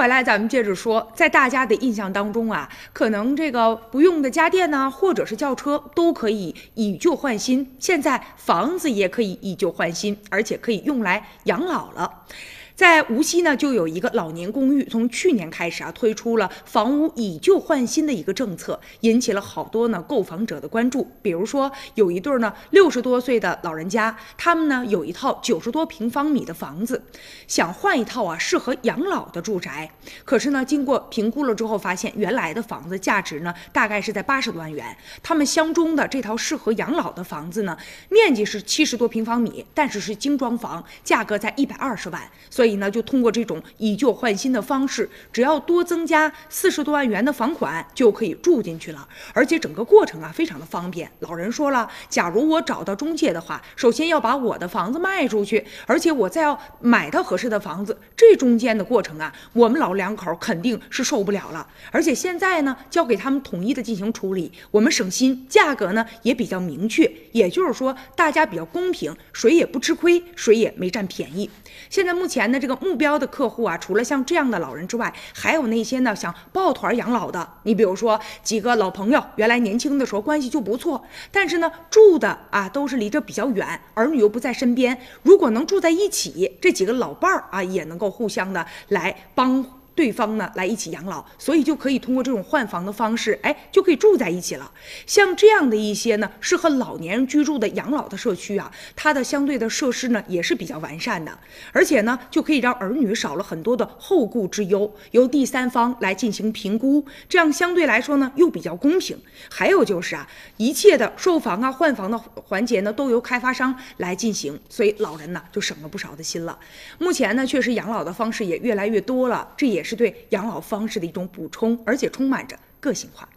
回来，咱们接着说，在大家的印象当中啊，可能这个不用的家电呢，或者是轿车，都可以以旧换新。现在房子也可以以旧换新，而且可以用来养老了。在无锡呢，就有一个老年公寓，从去年开始啊，推出了房屋以旧换新的一个政策，引起了好多呢购房者的关注。比如说，有一对呢六十多岁的老人家，他们呢有一套九十多平方米的房子，想换一套啊适合养老的住宅。可是呢，经过评估了之后，发现原来的房子价值呢大概是在八十多万元，他们相中的这套适合养老的房子呢，面积是七十多平方米，但是是精装房，价格在一百二十万，所以。所以呢，就通过这种以旧换新的方式，只要多增加四十多万元的房款，就可以住进去了。而且整个过程啊，非常的方便。老人说了，假如我找到中介的话，首先要把我的房子卖出去，而且我再要买到合适的房子，这中间的过程啊，我们老两口肯定是受不了了。而且现在呢，交给他们统一的进行处理，我们省心，价格呢也比较明确，也就是说大家比较公平，谁也不吃亏，谁也没占便宜。现在目前呢。这个目标的客户啊，除了像这样的老人之外，还有那些呢想抱团养老的。你比如说几个老朋友，原来年轻的时候关系就不错，但是呢住的啊都是离着比较远，儿女又不在身边。如果能住在一起，这几个老伴儿啊也能够互相的来帮。对方呢来一起养老，所以就可以通过这种换房的方式，哎，就可以住在一起了。像这样的一些呢适合老年人居住的养老的社区啊，它的相对的设施呢也是比较完善的，而且呢就可以让儿女少了很多的后顾之忧，由第三方来进行评估，这样相对来说呢又比较公平。还有就是啊，一切的售房啊换房的环节呢都由开发商来进行，所以老人呢就省了不少的心了。目前呢确实养老的方式也越来越多了，这也是。是对养老方式的一种补充，而且充满着个性化。